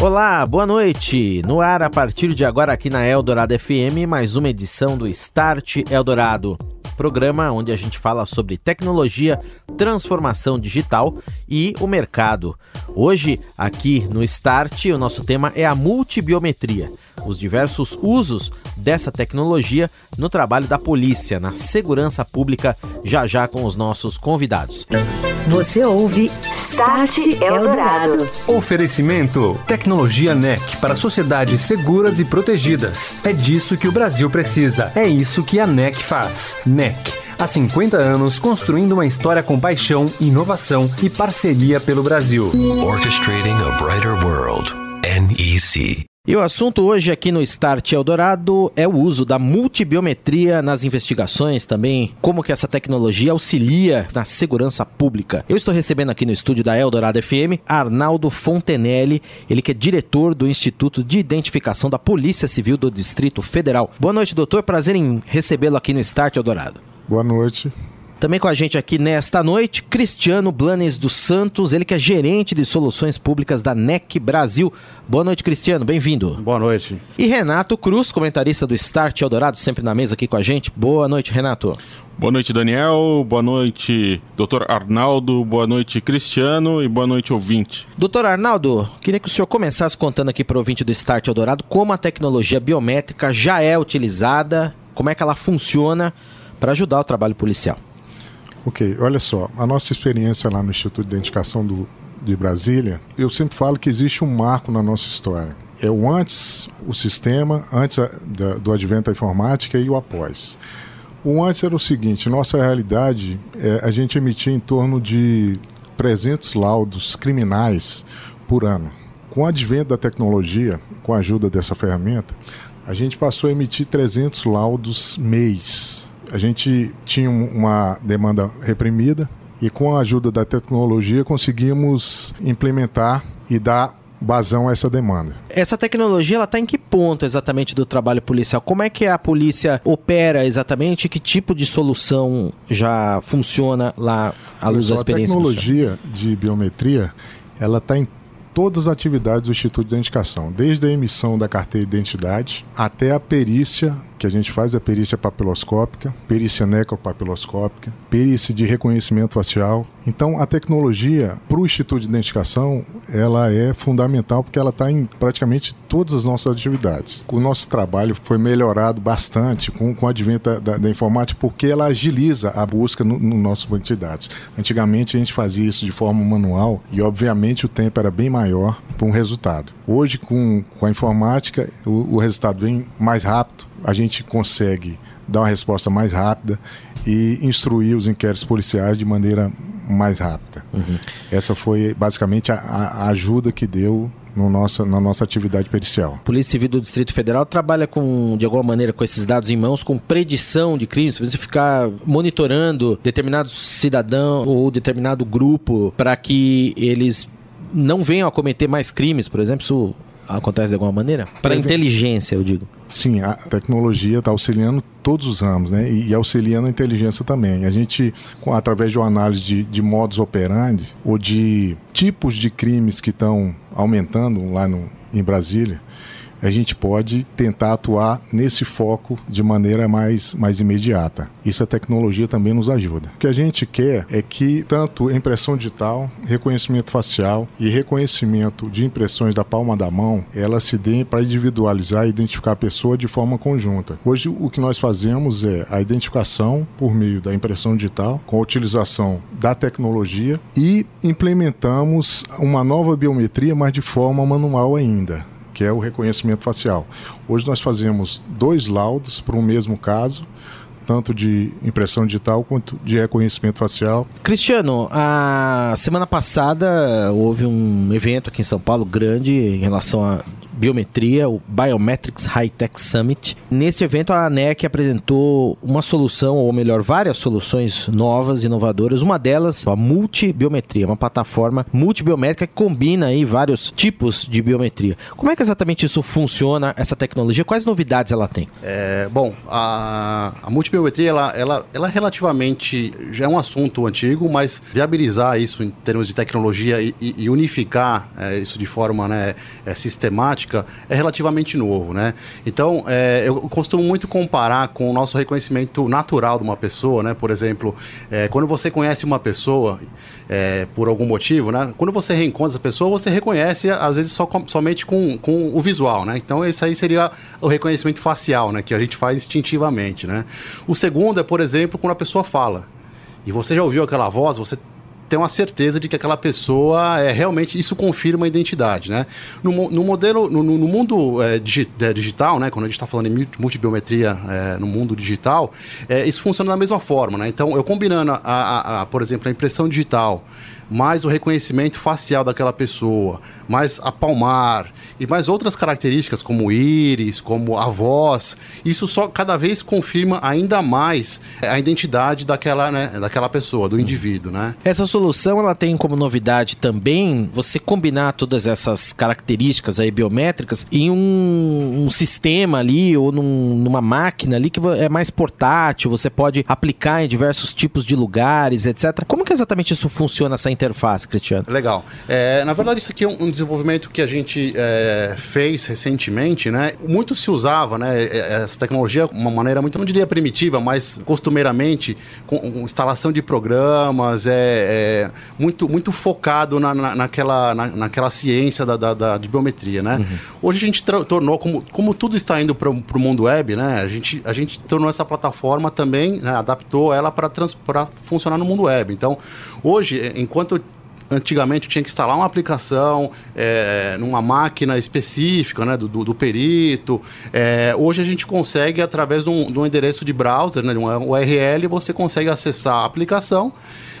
Olá, boa noite. No ar a partir de agora aqui na Eldorado FM, mais uma edição do Start Eldorado programa onde a gente fala sobre tecnologia, transformação digital e o mercado. Hoje, aqui no Start, o nosso tema é a multibiometria, os diversos usos dessa tecnologia no trabalho da polícia, na segurança pública, já já com os nossos convidados. Você ouve Start Eldorado. Oferecimento: Tecnologia NEC para sociedades seguras e protegidas. É disso que o Brasil precisa. É isso que a NEC faz. NEC. Há 50 anos construindo uma história com paixão, inovação e parceria pelo Brasil. Orchestrating a Brighter World. NEC. E o assunto hoje aqui no Start Eldorado é o uso da multibiometria nas investigações, também como que essa tecnologia auxilia na segurança pública. Eu estou recebendo aqui no estúdio da Eldorado FM Arnaldo Fontenelle, ele que é diretor do Instituto de Identificação da Polícia Civil do Distrito Federal. Boa noite, doutor. Prazer em recebê-lo aqui no Start Eldorado. Boa noite. Também com a gente aqui nesta noite, Cristiano Blanes dos Santos, ele que é gerente de soluções públicas da NEC Brasil. Boa noite, Cristiano, bem-vindo. Boa noite. E Renato Cruz, comentarista do Start Eldorado, sempre na mesa aqui com a gente. Boa noite, Renato. Boa noite, Daniel. Boa noite, doutor Arnaldo. Boa noite, Cristiano. E boa noite, ouvinte. Doutor Arnaldo, queria que o senhor começasse contando aqui para o ouvinte do Start Eldorado como a tecnologia biométrica já é utilizada, como é que ela funciona para ajudar o trabalho policial. Ok, olha só, a nossa experiência lá no Instituto de Identificação do, de Brasília, eu sempre falo que existe um marco na nossa história. É o antes, o sistema, antes da, do advento da informática e o após. O antes era o seguinte: nossa realidade é a gente emitia em torno de 300 laudos criminais por ano. Com o advento da tecnologia, com a ajuda dessa ferramenta, a gente passou a emitir 300 laudos mês a gente tinha uma demanda reprimida e com a ajuda da tecnologia conseguimos implementar e dar vazão a essa demanda. Essa tecnologia ela está em que ponto exatamente do trabalho policial? Como é que a polícia opera exatamente? Que tipo de solução já funciona lá à luz da experiência? A tecnologia de biometria ela está em todas as atividades do Instituto de Identificação, desde a emissão da carteira de identidade até a perícia que a gente faz a perícia papiloscópica, perícia necropapiloscópica, perícia de reconhecimento facial. Então, a tecnologia para o Instituto de Identificação, ela é fundamental porque ela está em praticamente todas as nossas atividades. O nosso trabalho foi melhorado bastante com, com o advento da, da, da informática porque ela agiliza a busca no, no nosso banco de dados. Antigamente, a gente fazia isso de forma manual e, obviamente, o tempo era bem maior para um resultado. Hoje, com, com a informática, o, o resultado vem mais rápido, a gente consegue dar uma resposta mais rápida e instruir os inquéritos policiais de maneira mais rápida. Uhum. Essa foi basicamente a, a ajuda que deu no nossa, na nossa atividade pericial. Polícia Civil do Distrito Federal trabalha com, de alguma maneira, com esses dados em mãos, com predição de crimes. Você ficar monitorando determinado cidadão ou determinado grupo para que eles não venham a cometer mais crimes, por exemplo, isso acontece de alguma maneira? Para a inteligência, eu digo. Sim, a tecnologia está auxiliando todos os ramos, né? E, e, auxiliando a inteligência também. A gente, com, através de uma análise de, de modos operandi ou de tipos de crimes que estão aumentando lá no, em Brasília, a gente pode tentar atuar nesse foco de maneira mais, mais imediata. Isso a tecnologia também nos ajuda. O que a gente quer é que tanto impressão digital, reconhecimento facial e reconhecimento de impressões da palma da mão, elas se deem para individualizar e identificar a pessoa de forma conjunta. Hoje o que nós fazemos é a identificação por meio da impressão digital, com a utilização da tecnologia e implementamos uma nova biometria, mas de forma manual ainda que é o reconhecimento facial. Hoje nós fazemos dois laudos para o mesmo caso, tanto de impressão digital quanto de reconhecimento facial. Cristiano, a semana passada houve um evento aqui em São Paulo grande em relação a biometria, o Biometrics High Tech Summit. Nesse evento, a ANEC apresentou uma solução, ou melhor, várias soluções novas, inovadoras. Uma delas, a multibiometria, uma plataforma multibiométrica que combina aí vários tipos de biometria. Como é que exatamente isso funciona, essa tecnologia? Quais novidades ela tem? É, bom, a, a multibiometria, ela, ela, ela relativamente já é um assunto antigo, mas viabilizar isso em termos de tecnologia e, e unificar é, isso de forma né, é, sistemática é relativamente novo, né? Então, é, eu costumo muito comparar com o nosso reconhecimento natural de uma pessoa, né? Por exemplo, é, quando você conhece uma pessoa é, por algum motivo, né? Quando você reencontra essa pessoa, você reconhece, às vezes, só, somente com, com o visual, né? Então, esse aí seria o reconhecimento facial, né? Que a gente faz instintivamente, né? O segundo é, por exemplo, quando a pessoa fala. E você já ouviu aquela voz, você ter uma certeza de que aquela pessoa é realmente isso confirma a identidade, né? No, no modelo, no, no mundo é, digi, é, digital, né? Quando a gente está falando em multibiometria é, no mundo digital, é, isso funciona da mesma forma, né? Então, eu combinando, a, a, a, por exemplo, a impressão digital mais o reconhecimento facial daquela pessoa, mais a palmar e mais outras características como íris, como a voz, isso só cada vez confirma ainda mais a identidade daquela, né, daquela pessoa, do indivíduo, né? Essa solução ela tem como novidade também você combinar todas essas características aí biométricas em um, um sistema ali ou num, numa máquina ali que é mais portátil, você pode aplicar em diversos tipos de lugares, etc. Como que exatamente isso funciona essa interface, Cristiano? Legal. É, na verdade, isso aqui é um, desenvolvimento que a gente é, fez recentemente, né? Muito se usava, né? É, é, essa tecnologia, uma maneira muito, não diria primitiva, mas costumeiramente, com instalação de programas, é, é muito, muito focado na, na, naquela, na, naquela ciência da, da, da, de biometria, né? Uhum. Hoje a gente tornou, como, como tudo está indo para o mundo web, né? A gente, a gente tornou essa plataforma também, né? adaptou ela para funcionar no mundo web. Então, hoje, enquanto enquanto antigamente tinha que instalar uma aplicação é, numa máquina específica né, do, do perito. É, hoje a gente consegue, através de um, de um endereço de browser, né, de um URL, você consegue acessar a aplicação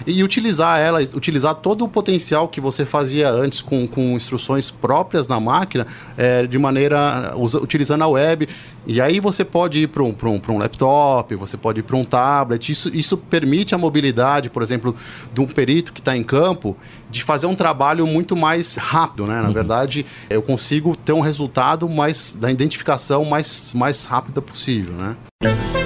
e utilizar ela, utilizar todo o potencial que você fazia antes com, com instruções próprias na máquina, é, de maneira usa, utilizando a web. E aí você pode ir para um, um, um laptop, você pode ir para um tablet. Isso, isso permite a mobilidade, por exemplo, de um perito que está em campo, de fazer um trabalho muito mais rápido, né? Na uhum. verdade, eu consigo ter um resultado mais da identificação mais, mais rápida possível, né?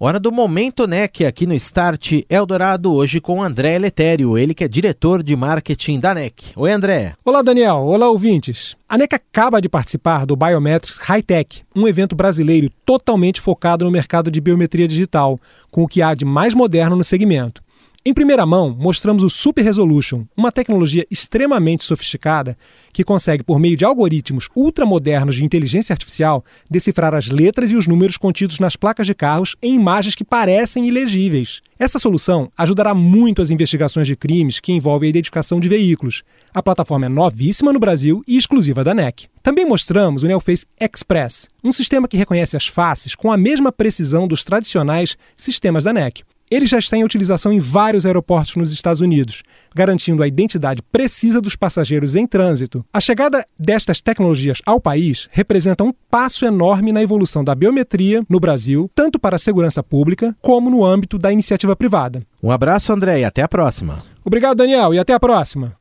Hora do Momento NEC aqui no Start Eldorado, hoje com André Letério, ele que é diretor de marketing da NEC. Oi, André. Olá, Daniel. Olá, ouvintes. A NEC acaba de participar do Biometrics High Tech, um evento brasileiro totalmente focado no mercado de biometria digital, com o que há de mais moderno no segmento. Em primeira mão, mostramos o Super Resolution, uma tecnologia extremamente sofisticada que consegue, por meio de algoritmos ultramodernos de inteligência artificial, decifrar as letras e os números contidos nas placas de carros em imagens que parecem ilegíveis. Essa solução ajudará muito as investigações de crimes que envolvem a identificação de veículos. A plataforma é novíssima no Brasil e exclusiva da NEC. Também mostramos o Neoface Express, um sistema que reconhece as faces com a mesma precisão dos tradicionais sistemas da NEC. Ele já está em utilização em vários aeroportos nos Estados Unidos, garantindo a identidade precisa dos passageiros em trânsito. A chegada destas tecnologias ao país representa um passo enorme na evolução da biometria no Brasil, tanto para a segurança pública como no âmbito da iniciativa privada. Um abraço, André, e até a próxima. Obrigado, Daniel, e até a próxima.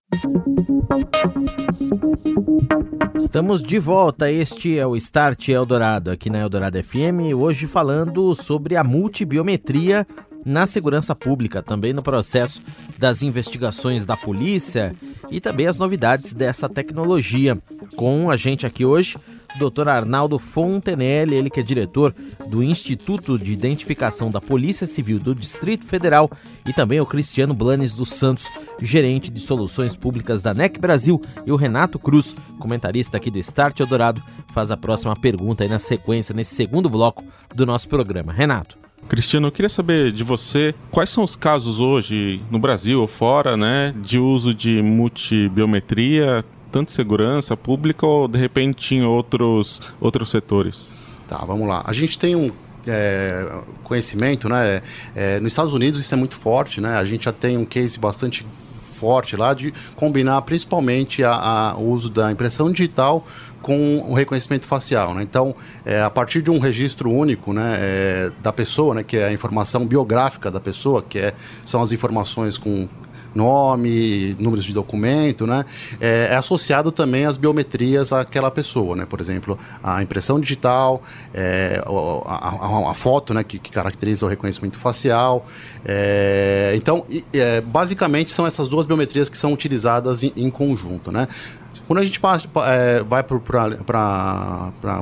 Estamos de volta. Este é o Start Eldorado aqui na Eldorado FM, hoje falando sobre a multibiometria na segurança pública, também no processo das investigações da polícia e também as novidades dessa tecnologia. Com a gente aqui hoje, Dr. Arnaldo Fontenelle, ele que é diretor do Instituto de Identificação da Polícia Civil do Distrito Federal, e também o Cristiano Blanes dos Santos, gerente de soluções públicas da NEC Brasil, e o Renato Cruz, comentarista aqui do Start Eldorado, faz a próxima pergunta aí na sequência, nesse segundo bloco do nosso programa. Renato. Cristiano, eu queria saber de você quais são os casos hoje no Brasil ou fora, né, de uso de multibiometria, tanto segurança pública ou de repente em outros, outros setores? Tá, vamos lá. A gente tem um é, conhecimento, né? É, nos Estados Unidos isso é muito forte, né? A gente já tem um case bastante forte lá de combinar principalmente a, o uso da impressão digital com o reconhecimento facial. Né? Então, é, a partir de um registro único né, é, da pessoa, né, que é a informação biográfica da pessoa, que é, são as informações com nome, números de documento, né? É, é, associado também às biometrias àquela pessoa, né? Por exemplo, a impressão digital, é, a, a, a, foto, né? Que, que, caracteriza o reconhecimento facial. É, então, é, basicamente são essas duas biometrias que são utilizadas em, em conjunto, né? Quando a gente passa, é, vai para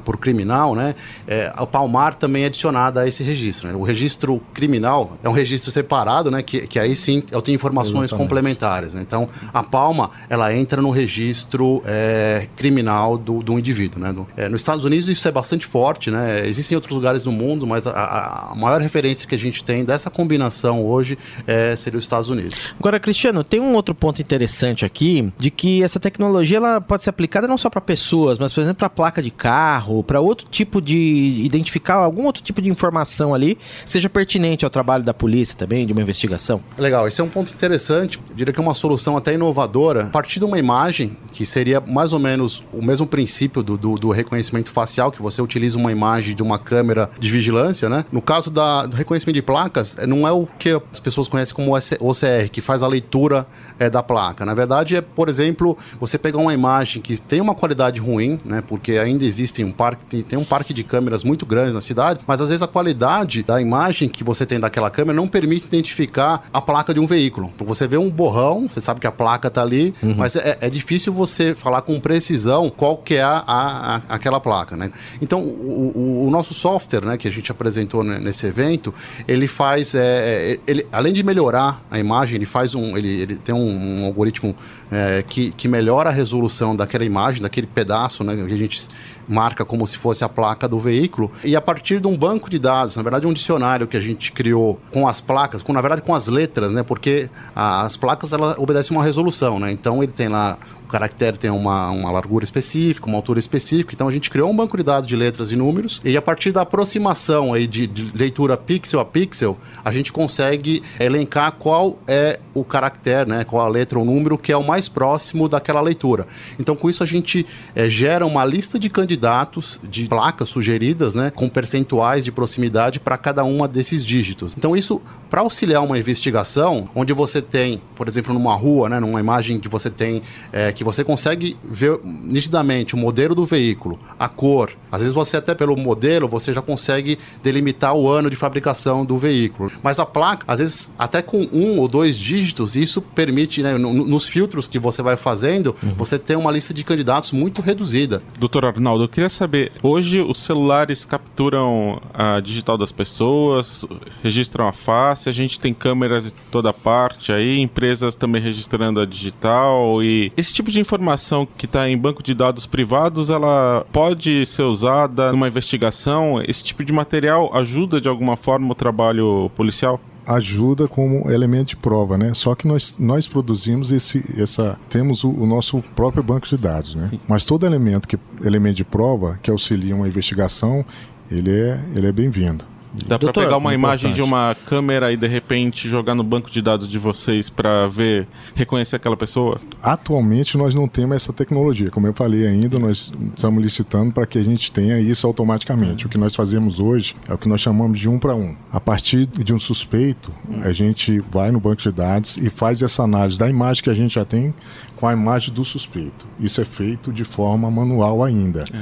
o criminal, né, é, o Palmar também é adicionado a esse registro. Né? O registro criminal é um registro separado, né, que, que aí sim eu tenho informações Exatamente. complementares. Né? Então, a Palma, ela entra no registro é, criminal do, do indivíduo. Né? Do, é, nos Estados Unidos isso é bastante forte, né? existem outros lugares no mundo, mas a, a maior referência que a gente tem dessa combinação hoje é, seria os Estados Unidos. Agora, Cristiano, tem um outro ponto interessante aqui, de que essa tecnologia ela pode ser aplicada não só para pessoas, mas, por exemplo, para placa de carro, para outro tipo de. identificar algum outro tipo de informação ali, seja pertinente ao trabalho da polícia também, de uma investigação. Legal, esse é um ponto interessante. Eu diria que é uma solução até inovadora. A partir de uma imagem, que seria mais ou menos o mesmo princípio do, do, do reconhecimento facial, que você utiliza uma imagem de uma câmera de vigilância, né? No caso da, do reconhecimento de placas, não é o que as pessoas conhecem como OCR, que faz a leitura é, da placa. Na verdade, é, por exemplo, você pegar uma imagem que tem uma qualidade ruim, né? Porque ainda existe um parque, tem um parque de câmeras muito grande na cidade, mas às vezes a qualidade da imagem que você tem daquela câmera não permite identificar a placa de um veículo. Você vê um borrão, você sabe que a placa está ali, uhum. mas é, é, difícil você falar com precisão qual que é a, a, a aquela placa, né? Então, o, o, o, nosso software, né, que a gente apresentou nesse evento, ele faz, é, é, ele, além de melhorar a imagem, ele faz um, ele, ele tem um, um algoritmo é, que, que melhora a resolução daquela imagem, daquele pedaço né, que a gente marca como se fosse a placa do veículo. E a partir de um banco de dados, na verdade um dicionário que a gente criou com as placas, com na verdade com as letras, né? Porque as placas ela obedecem uma resolução, né? Então ele tem lá caractere tem uma, uma largura específica, uma altura específica. Então a gente criou um banco de dados de letras e números e a partir da aproximação aí de, de leitura pixel a pixel, a gente consegue elencar qual é o caractere, né? Qual a letra ou número que é o mais próximo daquela leitura. Então com isso a gente é, gera uma lista de candidatos de placas sugeridas, né? Com percentuais de proximidade para cada uma desses dígitos. Então isso para auxiliar uma investigação, onde você tem, por exemplo, numa rua, né? Numa imagem que você tem é, que você consegue ver nitidamente o modelo do veículo, a cor. Às vezes você até pelo modelo você já consegue delimitar o ano de fabricação do veículo. Mas a placa, às vezes até com um ou dois dígitos, isso permite, né, nos filtros que você vai fazendo, uhum. você ter uma lista de candidatos muito reduzida. Doutor Arnaldo, eu queria saber, hoje os celulares capturam a digital das pessoas, registram a face, a gente tem câmeras de toda parte aí, empresas também registrando a digital e esse tipo tipo de informação que está em banco de dados privados, ela pode ser usada numa investigação? Esse tipo de material ajuda de alguma forma o trabalho policial? ajuda como elemento de prova, né? Só que nós, nós produzimos esse, essa, temos o, o nosso próprio banco de dados, né? Sim. Mas todo elemento que elemento de prova que auxilia uma investigação, ele é, ele é bem-vindo. Dá para pegar uma imagem de uma câmera e de repente jogar no banco de dados de vocês para ver, reconhecer aquela pessoa? Atualmente nós não temos essa tecnologia. Como eu falei ainda, nós estamos licitando para que a gente tenha isso automaticamente. O que nós fazemos hoje é o que nós chamamos de um para um. A partir de um suspeito, a gente vai no banco de dados e faz essa análise da imagem que a gente já tem com a imagem do suspeito. Isso é feito de forma manual ainda. É.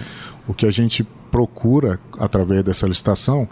O que a gente procura através dessa licitação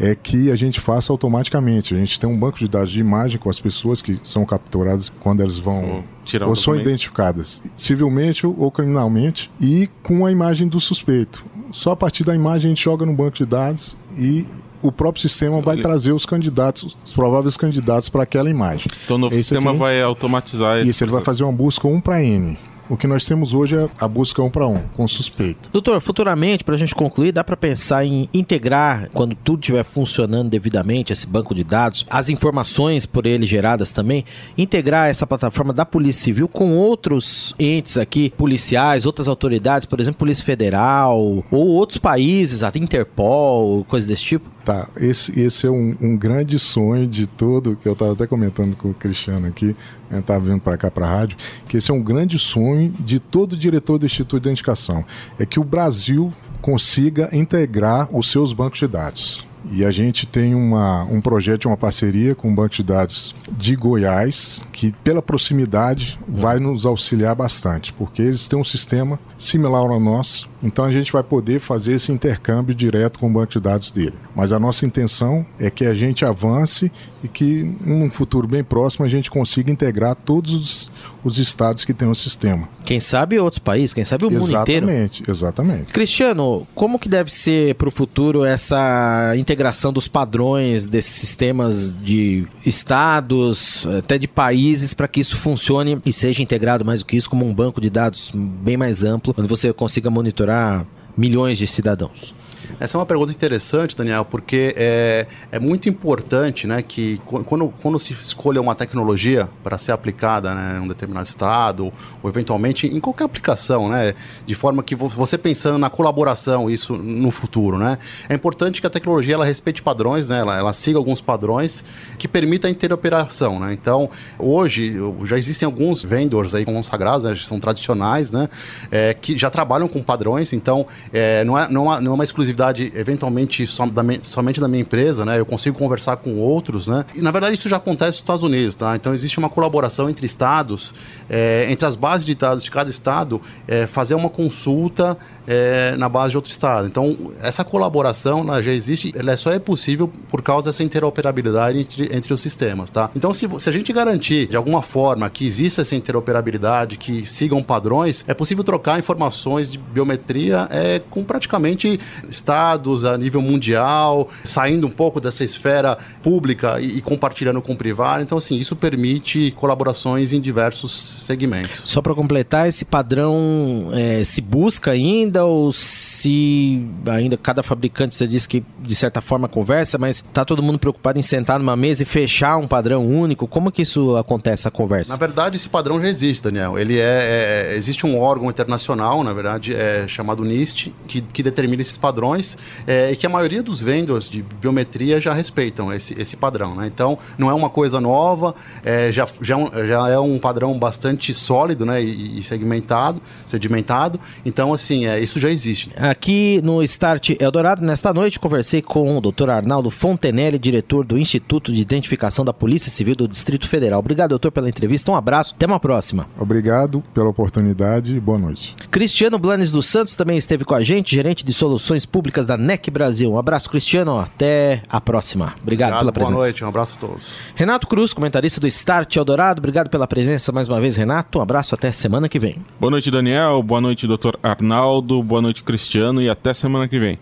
é que a gente faça automaticamente. A gente tem um banco de dados de imagem com as pessoas que são capturadas quando elas vão Tirar ou são identificadas civilmente ou criminalmente e com a imagem do suspeito. Só a partir da imagem a gente joga no banco de dados e o próprio sistema vai trazer os candidatos, os prováveis candidatos para aquela imagem. Então o novo Esse sistema aqui, vai automatizar esse Isso, ele vai fazer uma busca 1 para N. O que nós temos hoje é a busca 1 para 1, com suspeito. Doutor, futuramente, para a gente concluir, dá para pensar em integrar, quando tudo estiver funcionando devidamente, esse banco de dados, as informações por ele geradas também, integrar essa plataforma da Polícia Civil com outros entes aqui, policiais, outras autoridades, por exemplo, Polícia Federal, ou outros países, até Interpol, coisas desse tipo? Tá, esse, esse é um, um grande sonho de todo, que eu estava até comentando com o Cristiano aqui, estava vindo para cá para a rádio, que esse é um grande sonho de todo diretor do Instituto de Identificação, é que o Brasil consiga integrar os seus bancos de dados. E a gente tem uma, um projeto, uma parceria com o Banco de Dados de Goiás, que pela proximidade vai nos auxiliar bastante, porque eles têm um sistema similar ao nosso, então a gente vai poder fazer esse intercâmbio direto com o banco de dados dele. Mas a nossa intenção é que a gente avance e que num futuro bem próximo a gente consiga integrar todos os, os estados que têm o sistema. Quem sabe outros países, quem sabe o mundo inteiro. Exatamente, exatamente. Cristiano, como que deve ser para o futuro essa integração dos padrões desses sistemas de estados, até de países, para que isso funcione e seja integrado mais do que isso como um banco de dados bem mais amplo, onde você consiga monitorar milhões de cidadãos? Essa é uma pergunta interessante, Daniel, porque é, é muito importante né, que qu- quando, quando se escolha uma tecnologia para ser aplicada né, em um determinado estado, ou eventualmente em qualquer aplicação, né, de forma que vo- você pensando na colaboração, isso no futuro, né, é importante que a tecnologia ela respeite padrões, né, ela, ela siga alguns padrões que permita a interoperação. Né? Então, hoje já existem alguns vendors aí consagrados, né, são tradicionais, né, é, que já trabalham com padrões, então é, não, é, não, é não é uma exclusividade eventualmente só da me- somente da minha empresa, né? Eu consigo conversar com outros, né? E na verdade isso já acontece nos Estados Unidos, tá? Então existe uma colaboração entre estados, é, entre as bases de dados de cada estado, é, fazer uma consulta é, na base de outro estado. Então essa colaboração ela já existe, ela só é possível por causa dessa interoperabilidade entre, entre os sistemas, tá? Então se, se a gente garantir de alguma forma que exista essa interoperabilidade, que sigam padrões, é possível trocar informações de biometria é, com praticamente estados a nível mundial, saindo um pouco dessa esfera pública e, e compartilhando com o privado. Então, assim, isso permite colaborações em diversos segmentos. Só para completar, esse padrão é, se busca ainda ou se ainda cada fabricante você disse que de certa forma conversa, mas tá todo mundo preocupado em sentar numa mesa e fechar um padrão único? Como que isso acontece a conversa? Na verdade, esse padrão já existe, Daniel. Ele é, é- existe um órgão internacional, na verdade, é chamado NIST, que, que determina esses padrões é, e que a maioria dos vendors de biometria já respeitam esse, esse padrão. Né? Então, não é uma coisa nova, é, já, já, é um- já é um padrão bastante sólido, né, e, e segmentado, sedimentado. Então, assim, é, isso já existe. Aqui no Start Eldorado, nesta noite, conversei com o Dr. Arnaldo Fontenelle, diretor do Instituto de Identificação da Polícia Civil do Distrito Federal. Obrigado, doutor, pela entrevista. Um abraço. Até uma próxima. Obrigado pela oportunidade e boa noite. Cristiano Blanes dos Santos também esteve com a gente, gerente de soluções públicas da NEC Brasil. Um abraço, Cristiano. Até a próxima. Obrigado, pela boa presença. noite, um abraço a todos. Renato Cruz, comentarista do Start Eldorado. Obrigado pela presença mais uma vez, Renato. Um abraço até semana que vem. Boa noite, Daniel. Boa noite, Dr. Arnaldo. Boa noite, Cristiano. E até semana que vem.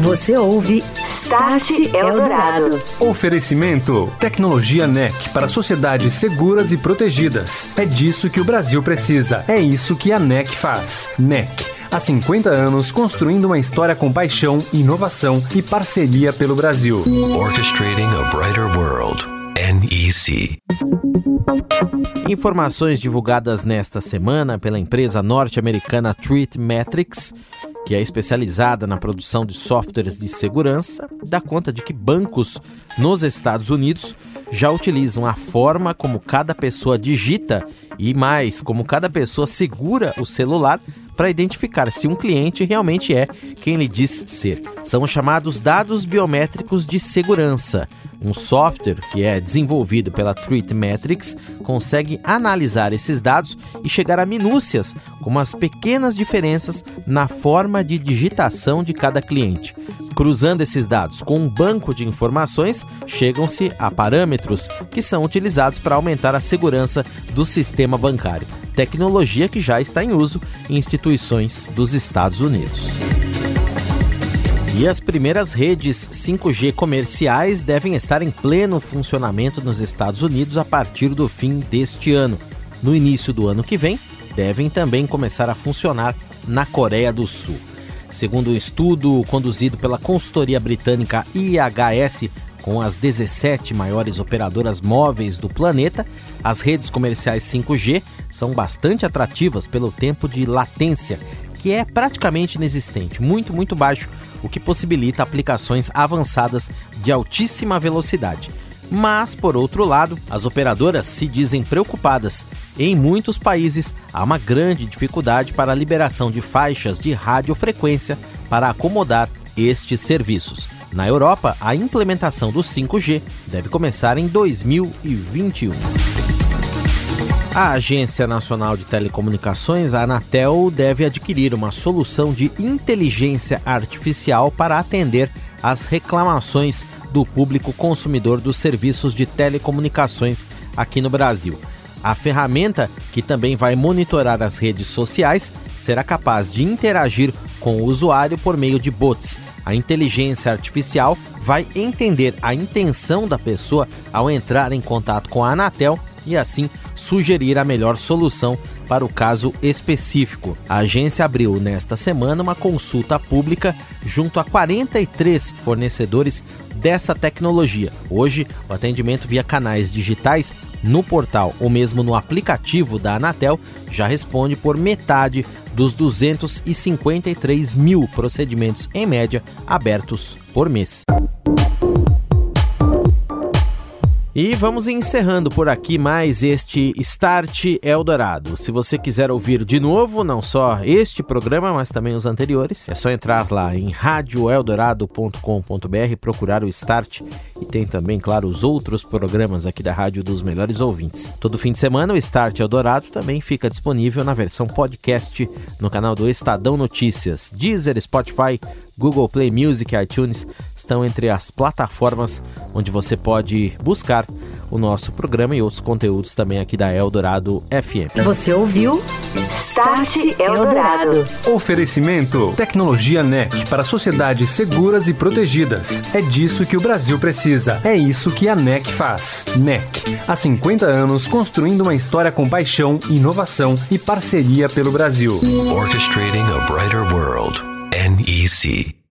Você ouve Start Eldorado. Oferecimento: Tecnologia NEC para sociedades seguras e protegidas. É disso que o Brasil precisa. É isso que a NEC faz. NEC. Há 50 anos construindo uma história com paixão, inovação e parceria pelo Brasil. Orchestrating a brighter world. NEC. Informações divulgadas nesta semana pela empresa norte-americana Treat Metrics, que é especializada na produção de softwares de segurança, dá conta de que bancos nos Estados Unidos já utilizam a forma como cada pessoa digita e mais como cada pessoa segura o celular para identificar se um cliente realmente é quem ele diz ser. São os chamados dados biométricos de segurança. Um software que é desenvolvido pela Treat Metrics consegue analisar esses dados e chegar a minúcias, como as pequenas diferenças na forma de digitação de cada cliente. Cruzando esses dados com um banco de informações, chegam-se a parâmetros que são utilizados para aumentar a segurança do sistema bancário, tecnologia que já está em uso em instituições dos Estados Unidos. E as primeiras redes 5G comerciais devem estar em pleno funcionamento nos Estados Unidos a partir do fim deste ano. No início do ano que vem, devem também começar a funcionar na Coreia do Sul. Segundo um estudo conduzido pela consultoria britânica IHS, com as 17 maiores operadoras móveis do planeta, as redes comerciais 5G são bastante atrativas pelo tempo de latência, que é praticamente inexistente, muito, muito baixo, o que possibilita aplicações avançadas de altíssima velocidade. Mas, por outro lado, as operadoras se dizem preocupadas. Em muitos países, há uma grande dificuldade para a liberação de faixas de radiofrequência para acomodar estes serviços. Na Europa, a implementação do 5G deve começar em 2021. A Agência Nacional de Telecomunicações, a Anatel, deve adquirir uma solução de inteligência artificial para atender às reclamações do público consumidor dos serviços de telecomunicações aqui no Brasil. A ferramenta, que também vai monitorar as redes sociais, será capaz de interagir com o usuário por meio de bots. A inteligência artificial vai entender a intenção da pessoa ao entrar em contato com a Anatel e assim sugerir a melhor solução para o caso específico. A agência abriu nesta semana uma consulta pública junto a 43 fornecedores dessa tecnologia. Hoje, o atendimento via canais digitais no portal ou mesmo no aplicativo da Anatel já responde por metade dos 253 mil procedimentos em média abertos por mês. E vamos encerrando por aqui mais este Start Eldorado. Se você quiser ouvir de novo, não só este programa, mas também os anteriores, é só entrar lá em radioeldorado.com.br, procurar o Start e tem também, claro, os outros programas aqui da Rádio dos Melhores Ouvintes. Todo fim de semana o Start Eldorado também fica disponível na versão podcast no canal do Estadão Notícias, Deezer, Spotify, Google Play Music e iTunes estão entre as plataformas onde você pode buscar o nosso programa e outros conteúdos também aqui da Eldorado FM. Você ouviu? Start Eldorado. Oferecimento: Tecnologia NEC para sociedades seguras e protegidas. É disso que o Brasil precisa. É isso que a NEC faz. NEC, há 50 anos construindo uma história com paixão, inovação e parceria pelo Brasil. Orchestrating a brighter world. NEC.